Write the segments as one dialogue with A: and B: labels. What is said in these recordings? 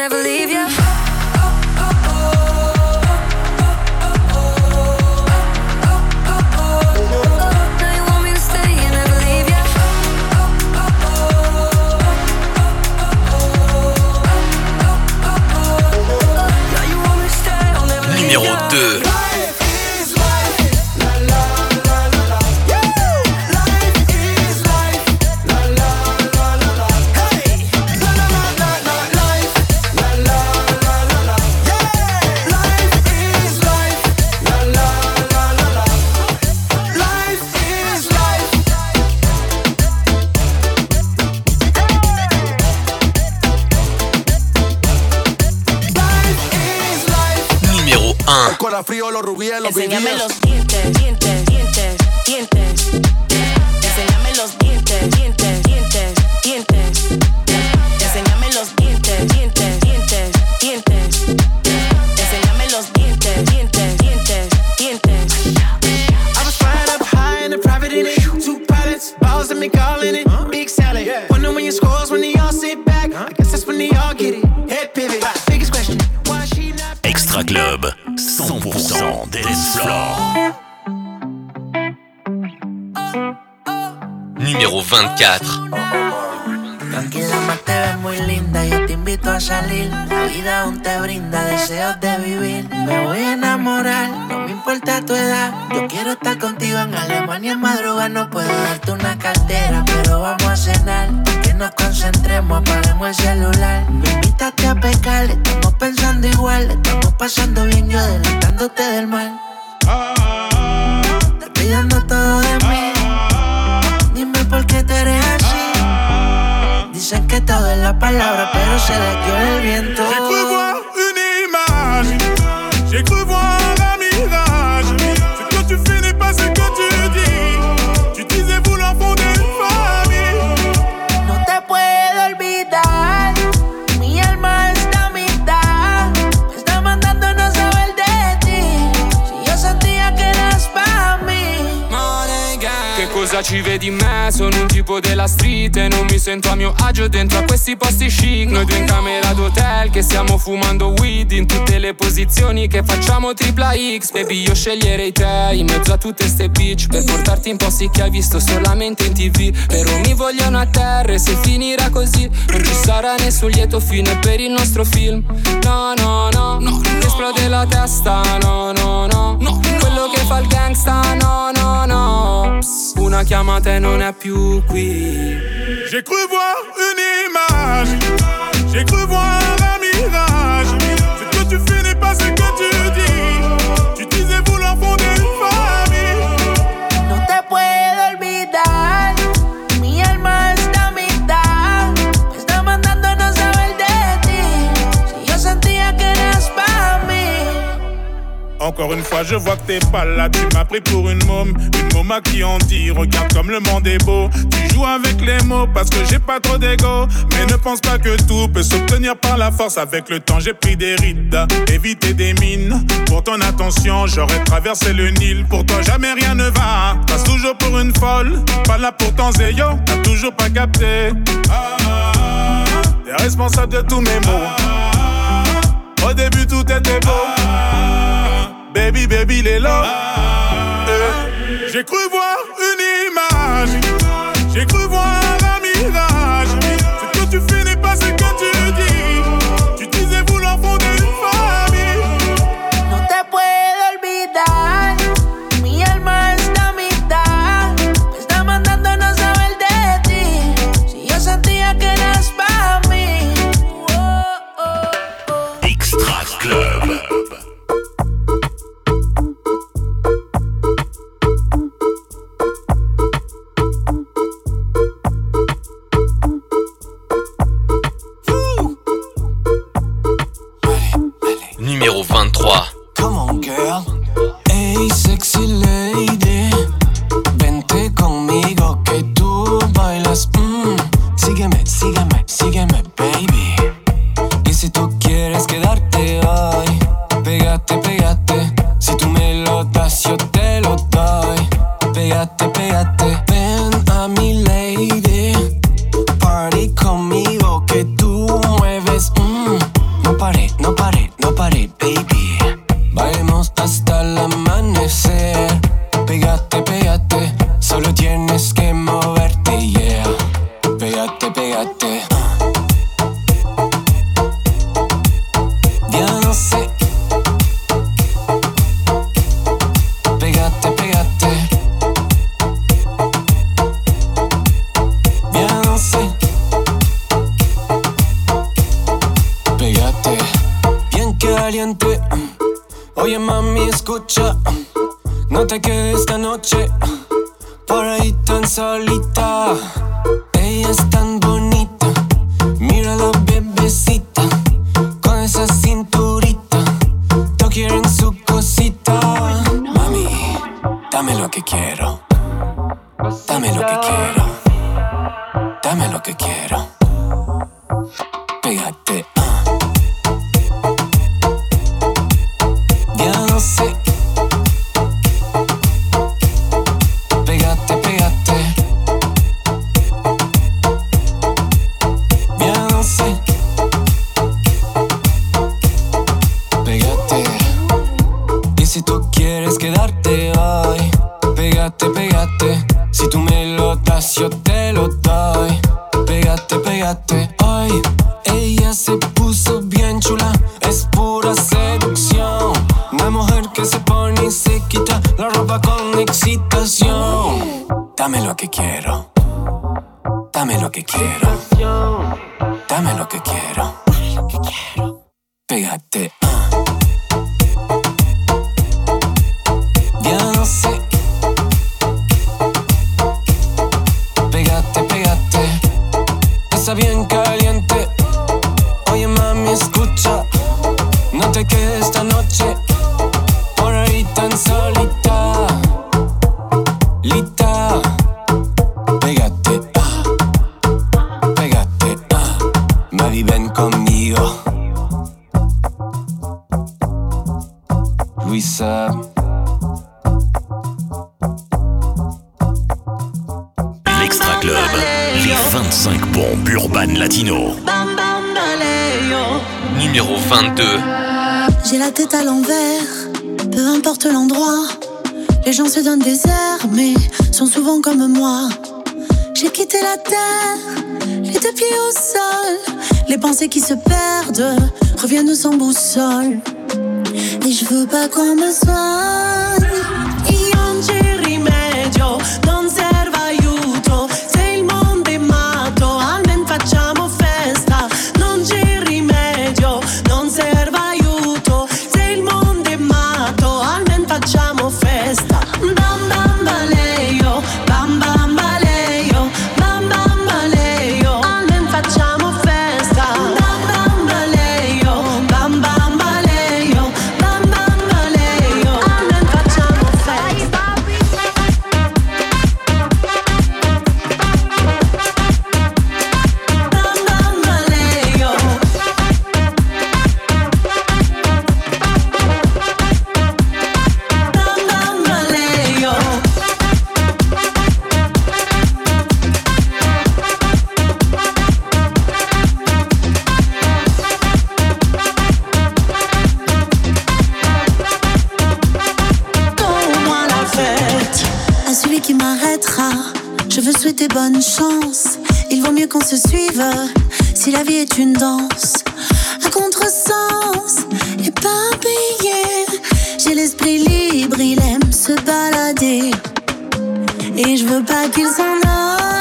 A: Never leave you.
B: Frío, los rubíes, los
C: Enséñame los
D: 100% dance floor.
E: Numéro 24.
F: Tranquila, más te ves muy linda. Yo te invito a salir. La vida aún te brinda deseos de vivir. Me voy a enamorar, no me importa tu edad. Yo quiero estar contigo en Alemania en madrugada. No puedo darte una cartera, pero vamos a cenar. Nos concentremos, apaguemos el celular. Me invitaste a pecar, estamos pensando igual. Estamos pasando bien, yo adelantándote del mal. Estoy dando todo de mí. Dime por qué tú eres así. Dicen que todo es la palabra, pero se les dio el viento.
G: Ci vedi in me? Sono un tipo della street e non mi sento a mio agio dentro a questi posti chic. Noi due in camera d'hotel che stiamo fumando weed In tutte le posizioni che facciamo tripla X. Baby io sceglierei te in mezzo a tutte ste bitch Per portarti in posti che hai visto solamente in tv Però mi vogliono a terra e se finirà così Non ci sarà nessun lieto fine per il nostro film. No no no, no, no. esplode la testa No no no, no quello che fa il gangsta No no no. Psst, Non
H: J'ai cru voir une image, j'ai cru voir un mirage. Ce que tu fais n'est pas ce que tu Une fois, je vois que t'es pas là. Tu m'as pris pour une môme, une môme à qui on dit Regarde comme le monde est beau. Tu joues avec les mots parce que j'ai pas trop d'ego. Mais ne pense pas que tout peut s'obtenir par la force. Avec le temps, j'ai pris des rides, éviter des mines. Pour ton attention, j'aurais traversé le Nil. Pour toi, jamais rien ne va. Passe toujours pour une folle. Pas là pour ton zéyo, t'as toujours pas capté. Ah, T'es responsable de tous mes mots. Au début, tout était beau. Baby, baby, les lots. Eh, J'ai cru voir
I: too bien caliente. Oye, mami, escucha. No te quedes esta noche. se
J: donnent des mais sont souvent comme moi. J'ai quitté la terre, les deux pieds au sol. Les pensées qui se perdent reviennent sans boussole. Et je veux pas qu'on me soit Je veux souhaiter bonne chance. Il vaut mieux qu'on se suive si la vie est une danse. À contresens, éparpillé. J'ai l'esprit libre, il aime se balader. Et je veux pas qu'il s'en aille.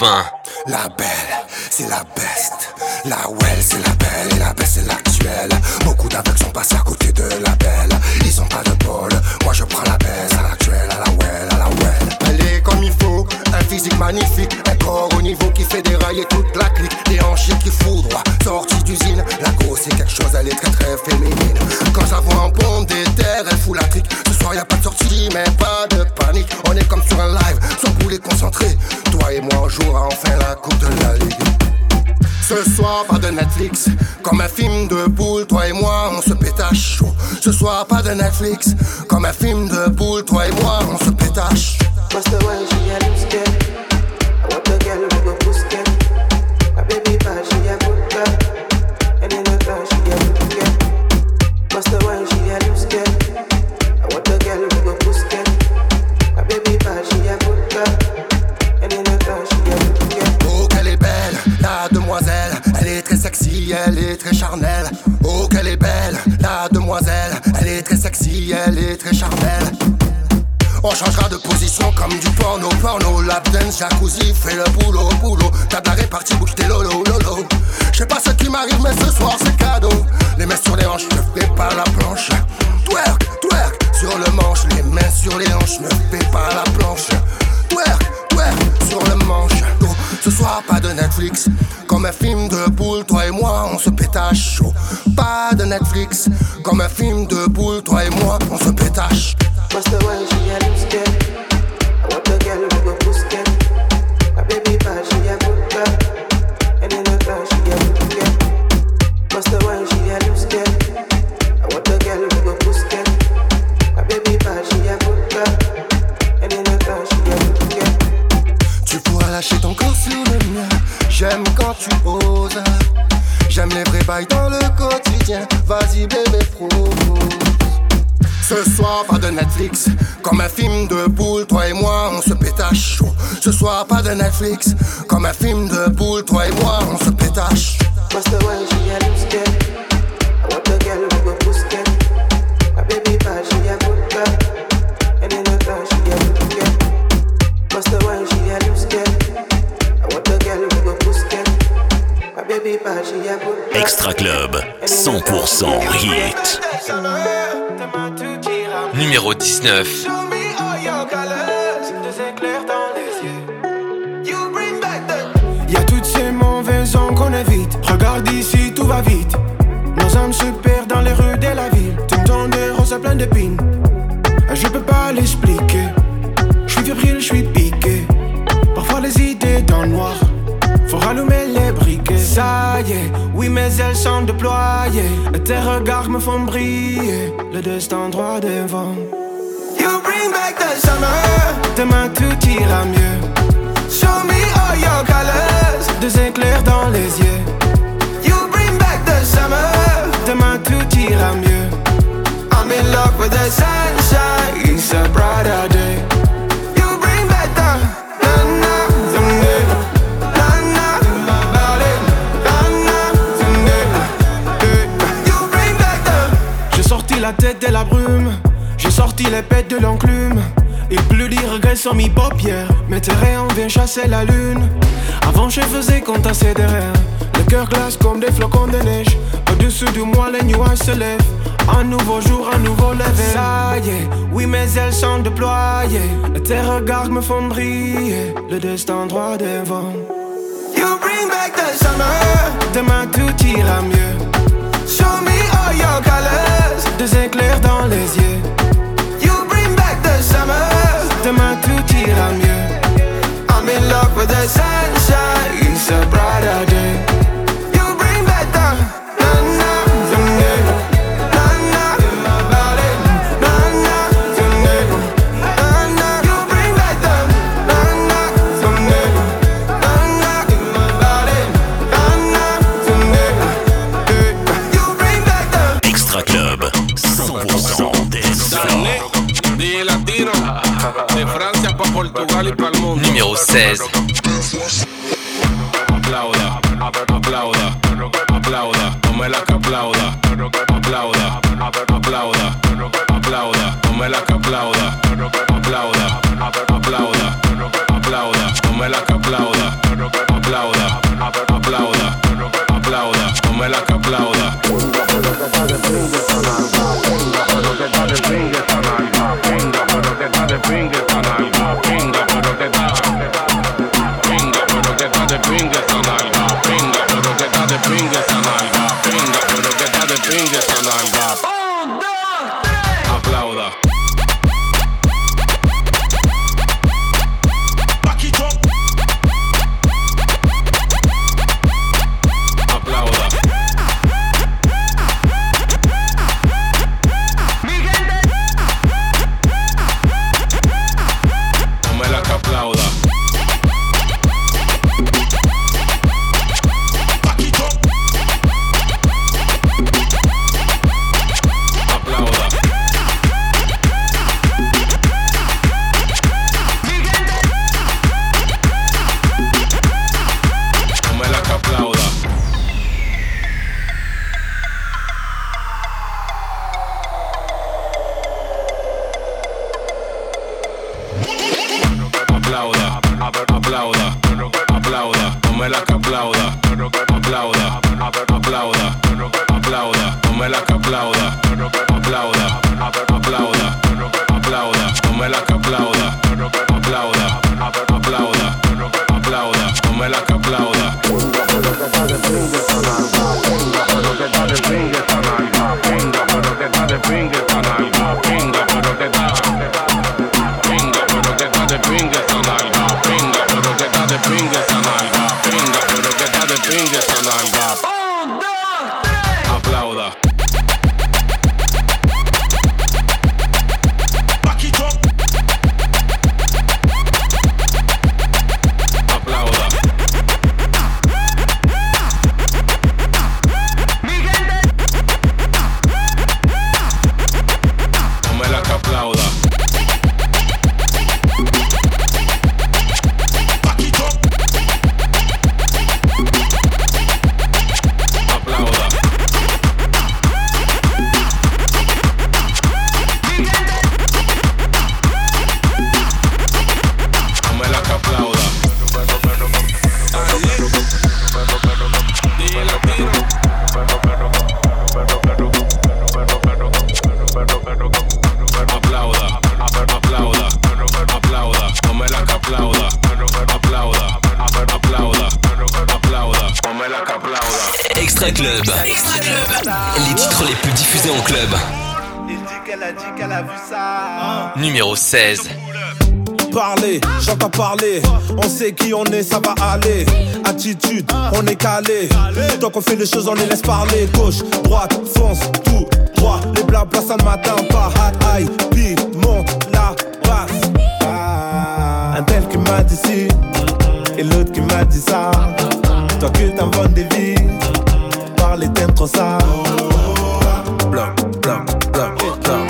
K: 20.
L: La belle, c'est la best. La well, c'est la belle. Et la best, c'est l'actuelle. Beaucoup d'aveugles sont passés à côté de la belle. Ils ont pas de bol. Moi, je prends la baisse à l'actuelle, à la well, à la well. Elle est comme il faut, un physique magnifique. Un corps au niveau qui fait dérailler toute la clique. Des hanches qui foudroient, sortie d'usine. La grosse, c'est quelque chose, elle est très très féminine. Quand voit en pompe des terres, elle fout la trique. Ce soir, y a pas de sortie, mais pas de panique. On est comme sur un live, sans bouler concentré. Moi, on jouera enfin la coupe de la ligue. Ce soir, pas de Netflix. Comme un film de boule, toi et moi, on se pétache chaud. Ce soir, pas de Netflix. Comme un film de boule, toi et moi, on se pétache. Dance, jacuzzi, fais le boulot, boulot. T'as de la répartie, bouge tes lolo, lolo. Je sais pas ce qui m'arrive, mais ce soir c'est cadeau. Les mains sur les hanches, ne fais pas la planche. Twerk, twerk, sur le manche. Les mains sur les hanches, ne fais pas la planche. Twerk, twerk, sur le manche. Oh, ce soir, pas de Netflix. Comme un film de boule, toi et moi, on se pétache chaud. Pas de Netflix. Comme un film de boule, toi et moi, on se pétache. J'aime les vrais bails dans le quotidien. Vas-y, bébé, propose. Ce soir, pas de Netflix. Comme un film de boule, toi et moi, on se pétache. Ce soir, pas de Netflix. Comme un film de boule, toi et moi, on se pétache.
M: Extra Club, 100% hit.
K: Numéro 19.
A: Y a toutes ces mauvaises ondes qu'on évite. Regarde ici, tout va vite. Nos âmes se perdent dans les rues de la ville. T'entends des roses plein d'épines. Je peux pas l'expliquer. Je suis fébrile, je suis Oui, mes ailes sont déployées. Tes regards me font briller. Le destin droit devant. You bring back the summer. Demain tout ira mieux. Show me all your colors. Deux éclairs dans les yeux. You bring back the summer. Demain tout ira mieux. I'm in love with the sunshine. It's a brighter day. La tête de la brume. J'ai sorti les pètes de l'enclume. Il pleut des regrets sur mes paupières. Mais tes rayons viennent chasser la lune. Avant, je faisais qu'on tassait derrière. Le cœur glace comme des flocons de neige. Au-dessus de moi, les nuages se lèvent. Un nouveau jour, un nouveau lever. Ça y est, oui, mes ailes sont déployées. Et tes regards me font briller. Le destin droit devant. You bring back the summer. Demain tout ira mieux. Show me all your colors. Deux éclairs dans les yeux. You bring back the summer. Demain tout ira mieux. I'm in love with the sunshine. It's a brighter day.
K: Numéro 16.
N: Aplauda, aplauda, aplauda, tome la que aplauda, aplauda, aplauda, aplauda,
K: Club. Les titres les plus diffusés en club. Numéro 16.
O: Parler, j'entends parler. On sait qui on est, ça va aller. Attitude, on est calé. Tant qu'on fait les choses, on les laisse parler. Gauche, droite, fonce, tout droit. Les blabla, ça ne m'atteint pas. Aïe, puis monte la basse. Ah, un tel qui m'a dit ci, et l'autre qui m'a dit ça. Toi que t'inventes des vies, parler t'aimes trop ça. Blanc, blanc, blanc, blanc.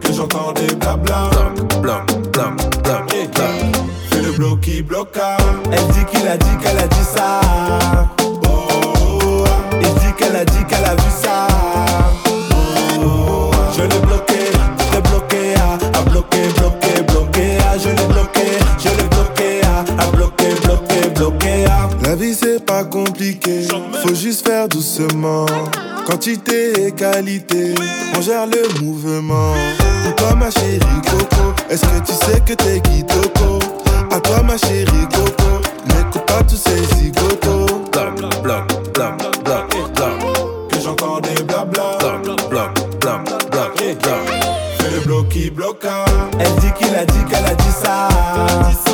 O: Que j'entends des blabla. Blanc, blanc, blanc. Fais le bloc qui bloqua. Elle dit qu'il a dit qu'elle a dit ça. Compliqué, faut juste faire doucement. Quantité et qualité, on gère le mouvement. Pour toi ma chérie Coco, est-ce que tu sais que t'es Kitoko À toi ma chérie Coco, n'écoute pas tous ces zigotos. Blam, blam, blam, blam, blam. Que j'entends des blabla. Blam, blam, blam, blam, blam. Fais le bloc qui bloqua. Elle dit qu'il a dit qu'elle a dit ça.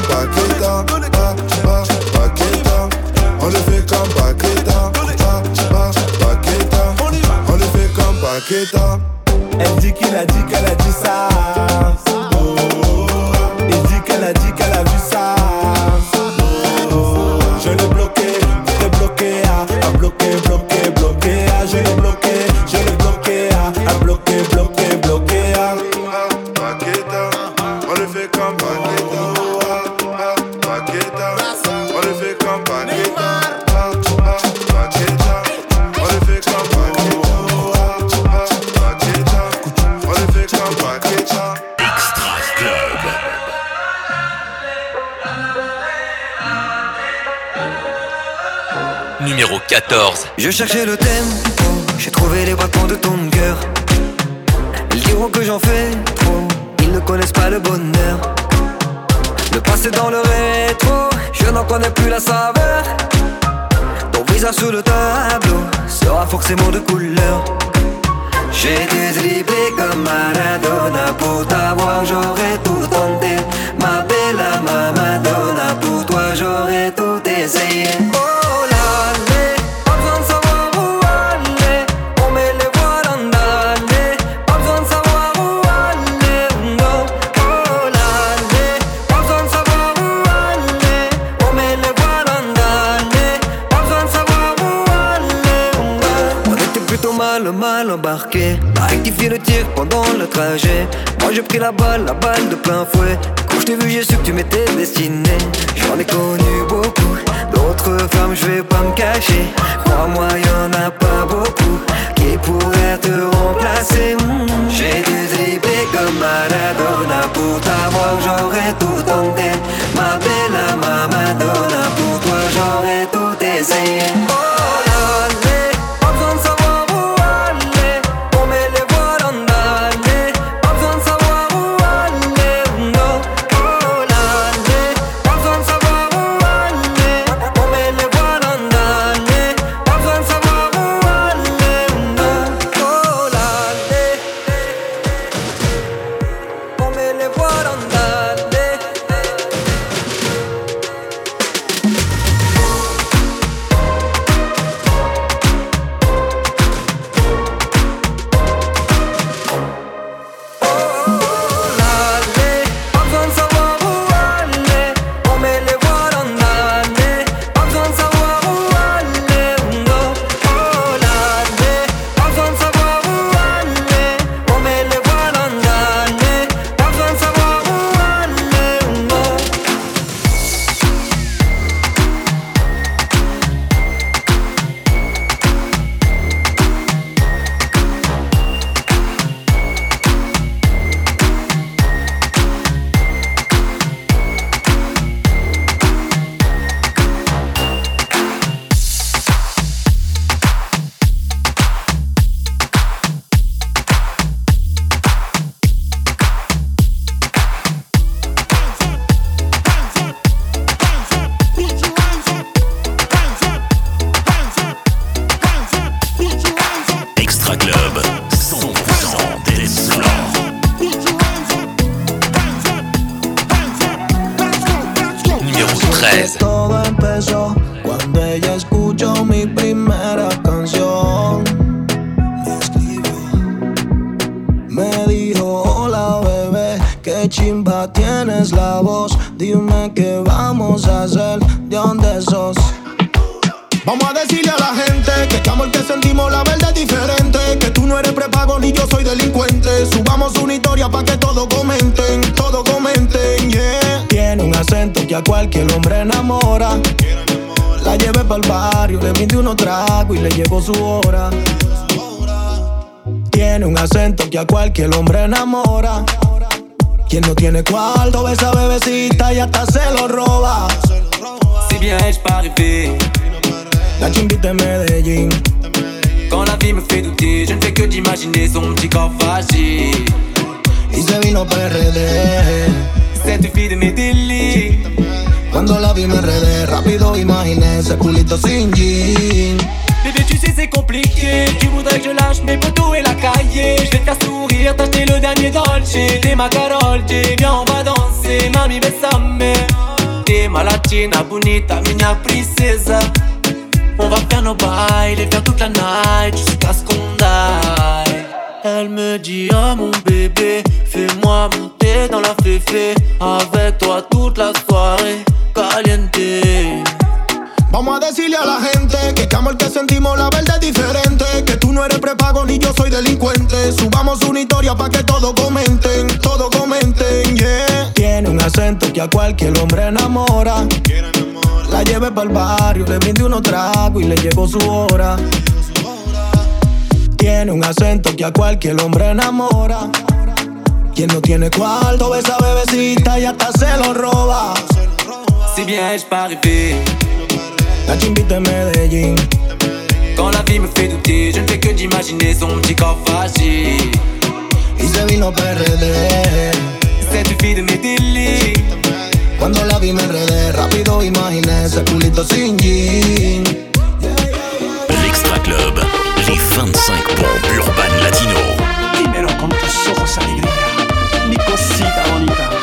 O: Comme Paqueta, Paqueta, on le fait comme on le fait comme Paqueta. Elle dit qu'il a dit qu'elle a dit ça. Je
P: cherchais le thème, j'ai trouvé les battements de ton la balle, de
Q: Todo empezó cuando ella escuchó mi primera canción. Me dijo: Hola bebé, qué chimba tienes la voz. Dime qué vamos a hacer, de dónde sos.
A: Vamos a decirle a la gente que este amor que sentimos la verdad diferente. Que tú no eres prepago ni yo soy delincuente. Subamos una historia para que
Q: todo comente. A cualquier hombre enamora. La llevé para el barrio, le brindé unos tragos y le llegó su hora. Tiene un acento que a cualquier hombre enamora. Quien no tiene cuarto ve esa bebecita y hasta se lo roba.
R: Si bien pas rêvé
Q: La chimbita de Medellín.
R: Quand la vie me fait douter, je ne fais que d'imaginer son petit corps fragile.
Q: Y se vino PRD.
R: Cette fille de mes délires.
Q: Cuando la vi me enredé, rápido imaginé ese culito sin jean.
R: Bébé, tu sais, c'est compliqué. Tu voudrais que je lâche mes potos et la cahier. Je vais te faire sourire, t'acheter le dernier Dolce. T'es ma Carol, J, viens, on va danser. Mami, besame. T'es ma latina, bonita, minha princesa. On va faire nos bails et faire toute la night jusqu'à ce qu'on. Elle me dit, oh mon bébé, fais-moi monter dans la féfé. Avec toi toute la soirée, caliente.
A: Vamos a decirle a la gente que este amor que sentimos la verdad es diferente. Que tú no eres prepago ni yo soy delincuente. Subamos una historia para que todos comenten, todos comenten.
Q: Tiene un acento que a cualquier hombre enamora. La llevé para el barrio, le brindé unos tragos y le llegó su hora. Tiene un acento que a cualquier hombre enamora. Quien no tiene cuarto esa bebecita y hasta se lo roba.
R: Si bien je pas rêvé.
Q: La chimbita de Medellín
R: Quand la vie me fait douter Je ne fais que d'imaginer son petit corps fragile
Q: Isabino PRD
R: Cette fille de mes délires.
Q: Cuando la vi me enredé Rápido imaginé ce culito sin
M: L'Extra Club Les 25 bombes urbaines latino.
S: Primero con tus ojos alegría. Mi cosita bonita.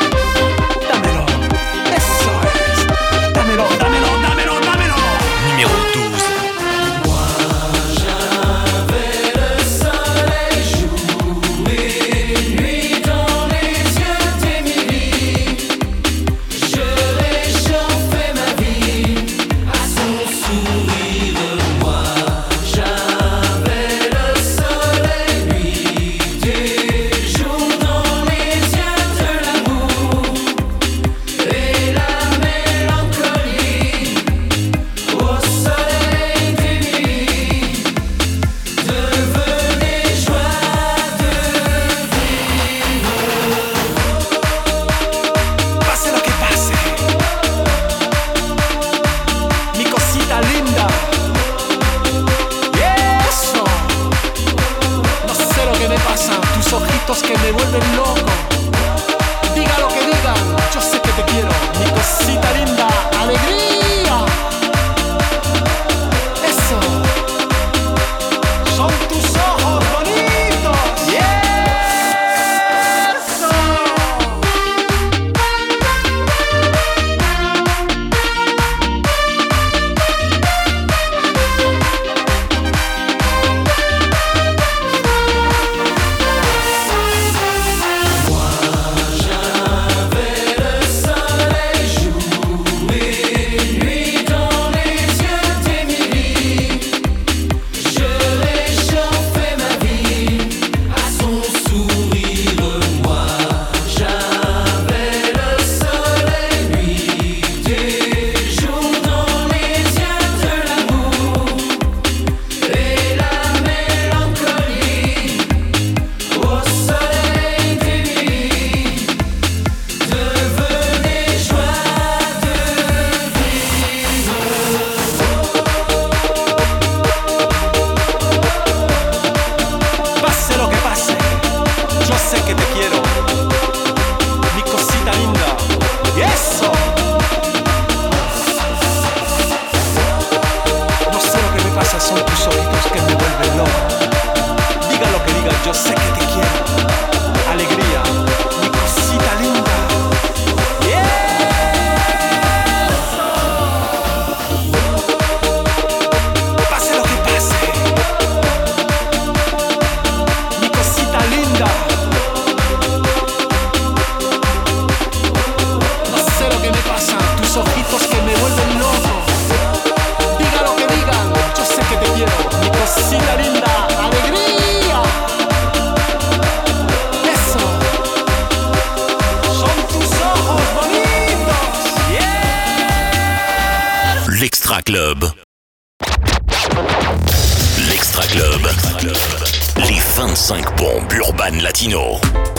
M: 5 bombes latino.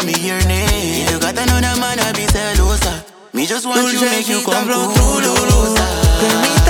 T: me
Q: your name. You got another man, I be celosa. Me just want to you, make you come
M: culo.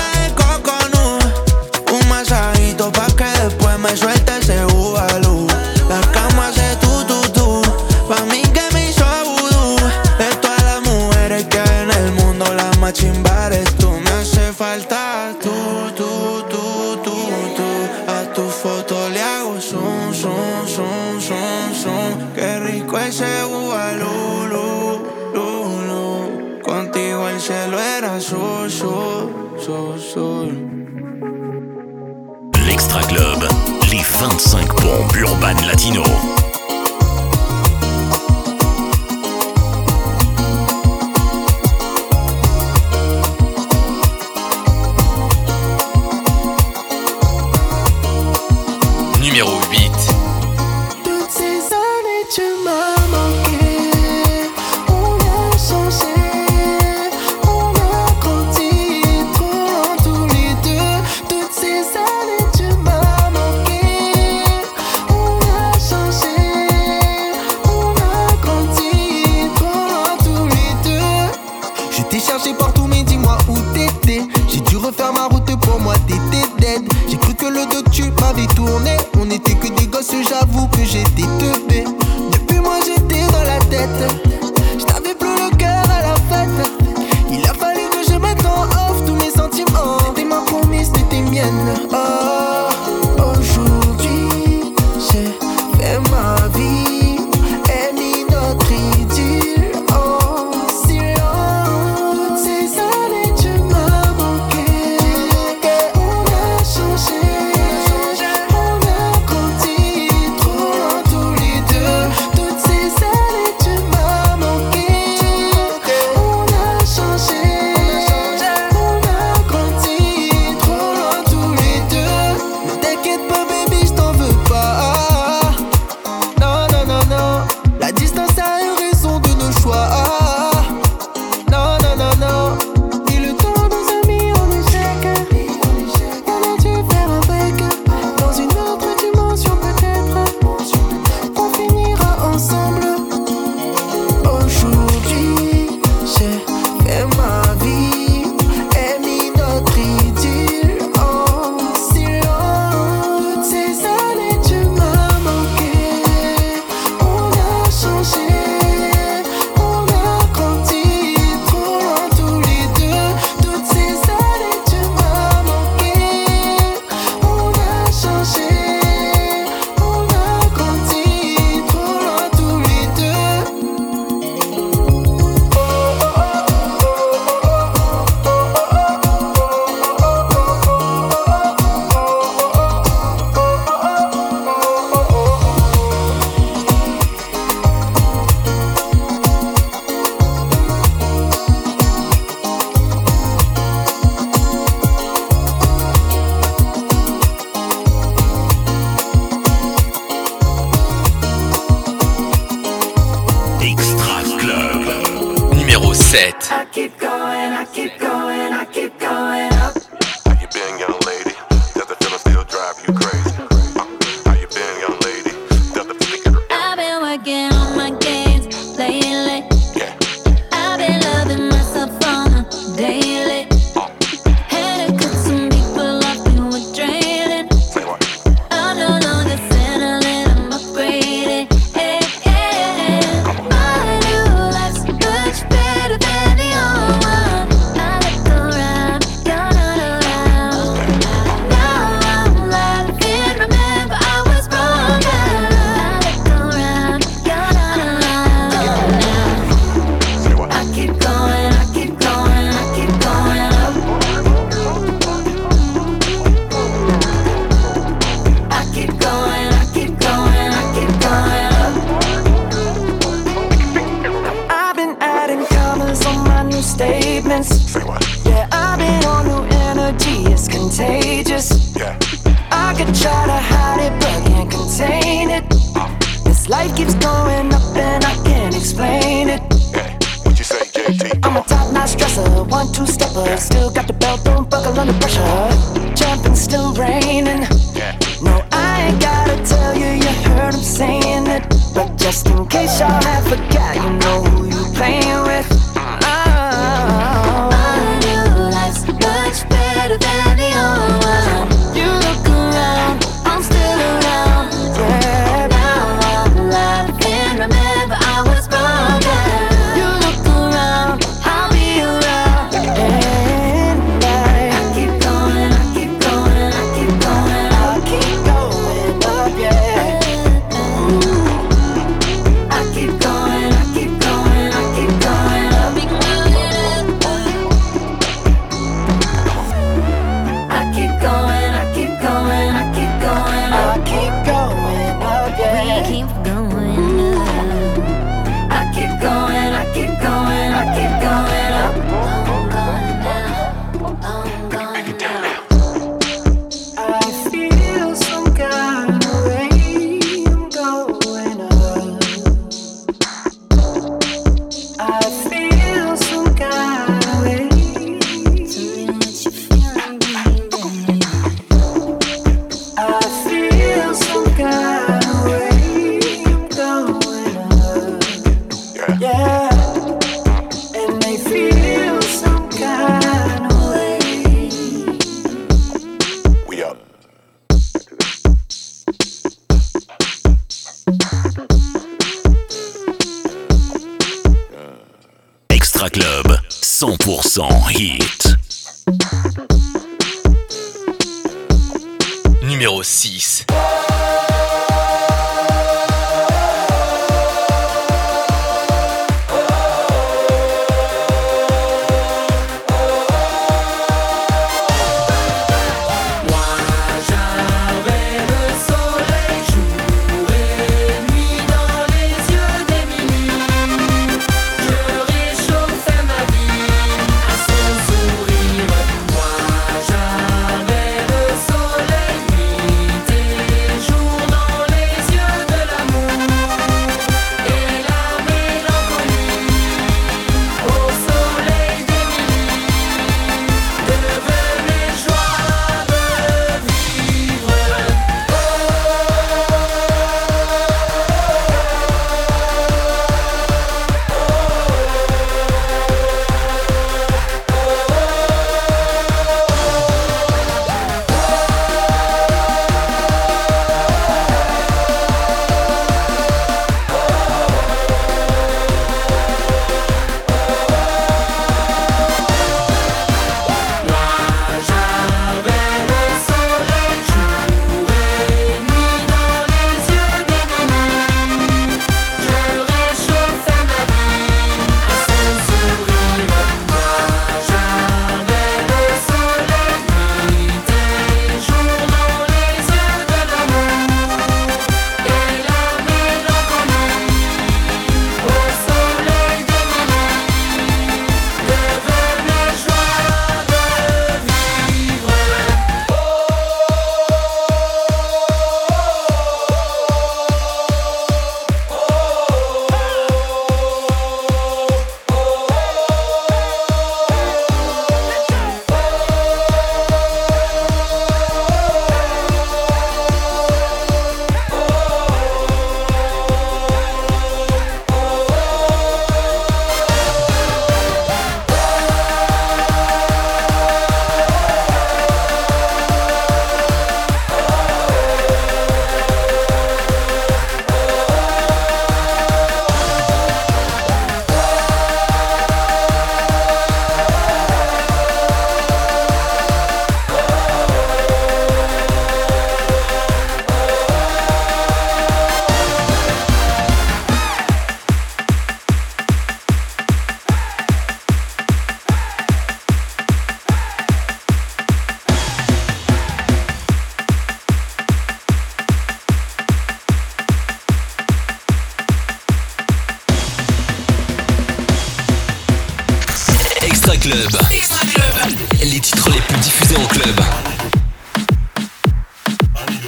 M: Les
K: titres les plus diffusés en club.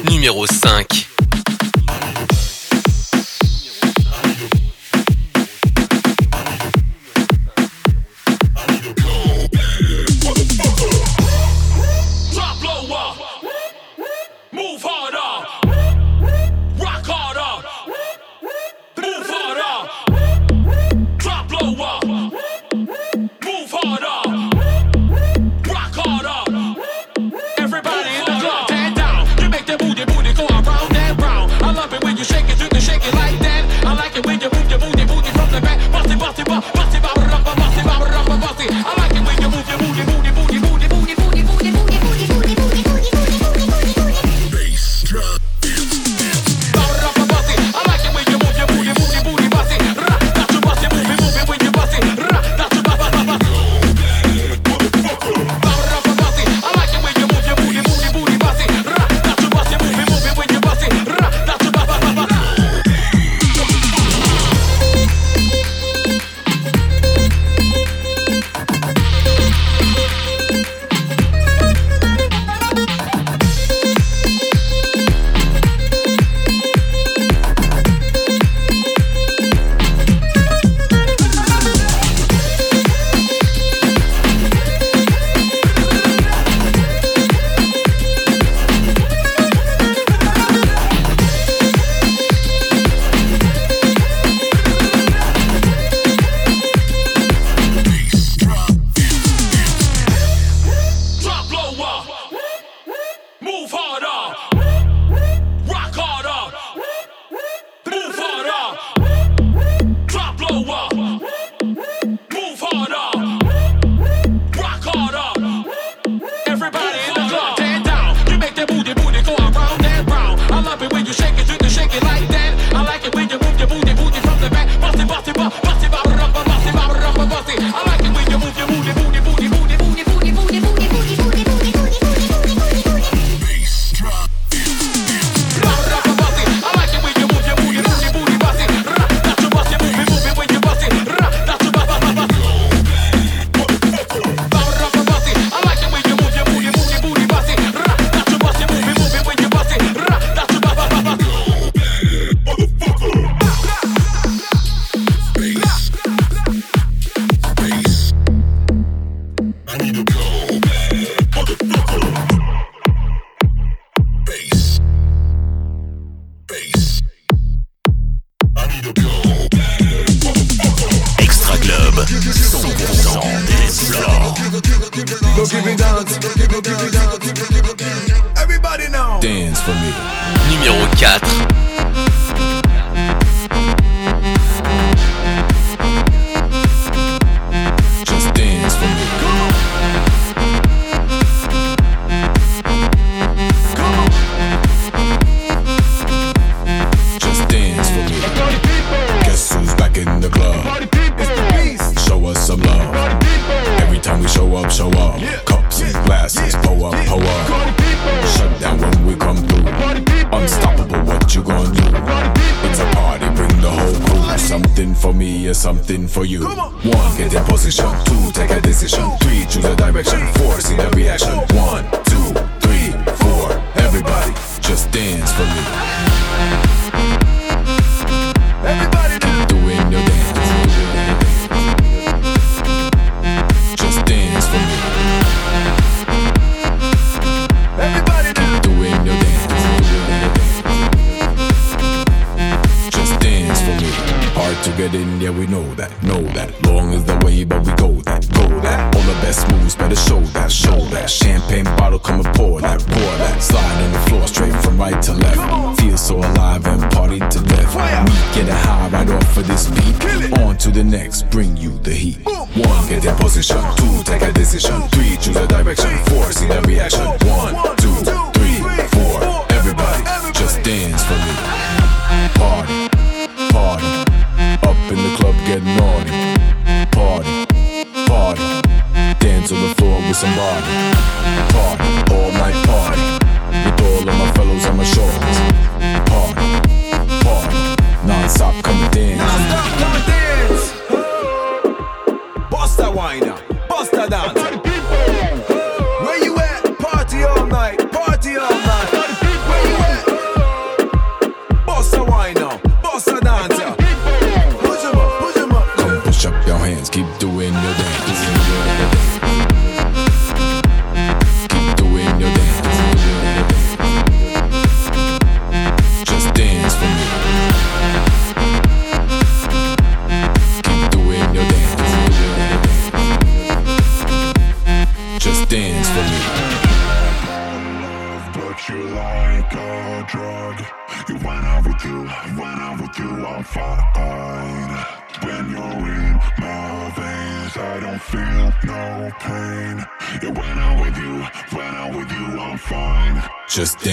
K: Numéro 5.
N: something for you. One, get in position. Two, take a decision. Three, choose a direction. Four, see the reaction. One, two, three, four. Everybody, just dance for me.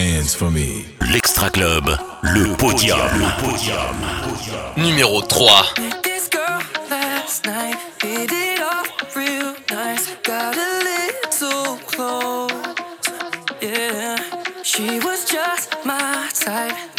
N: dance for me.
M: L'Extra Club, le, le podium. podium. Le podium.
K: Numéro 3.
E: Yeah, she was just my type.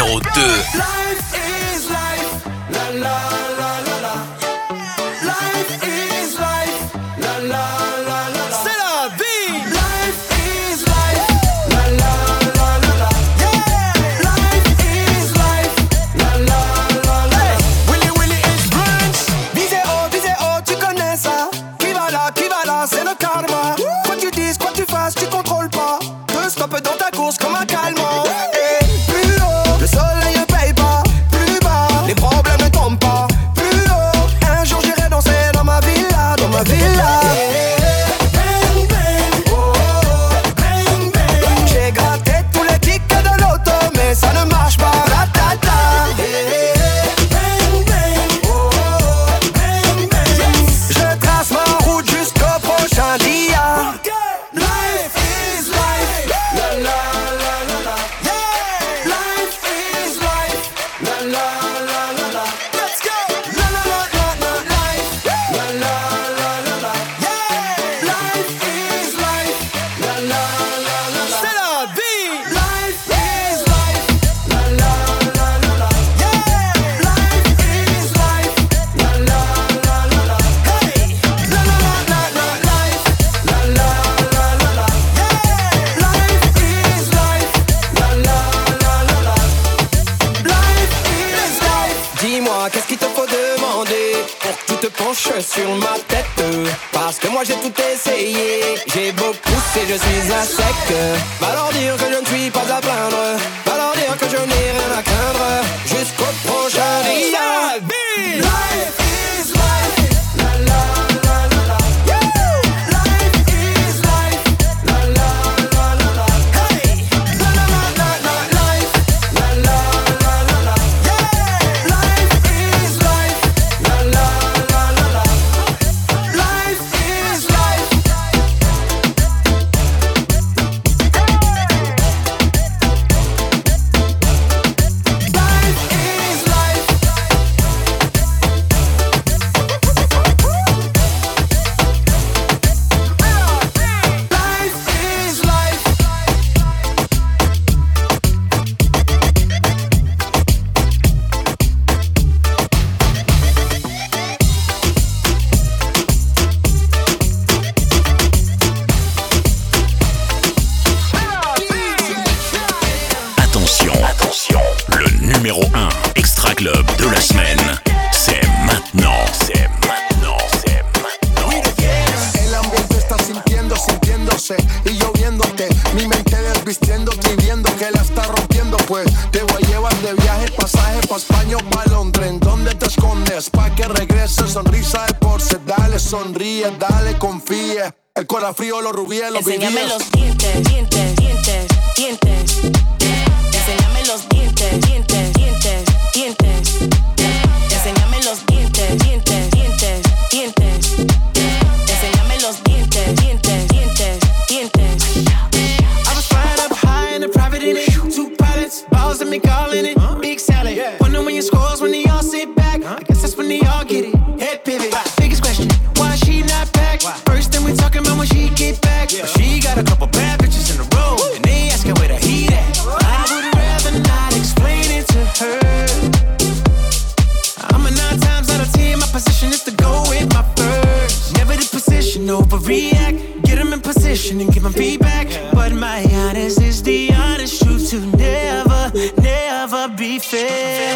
K: numéro 2.
C: feel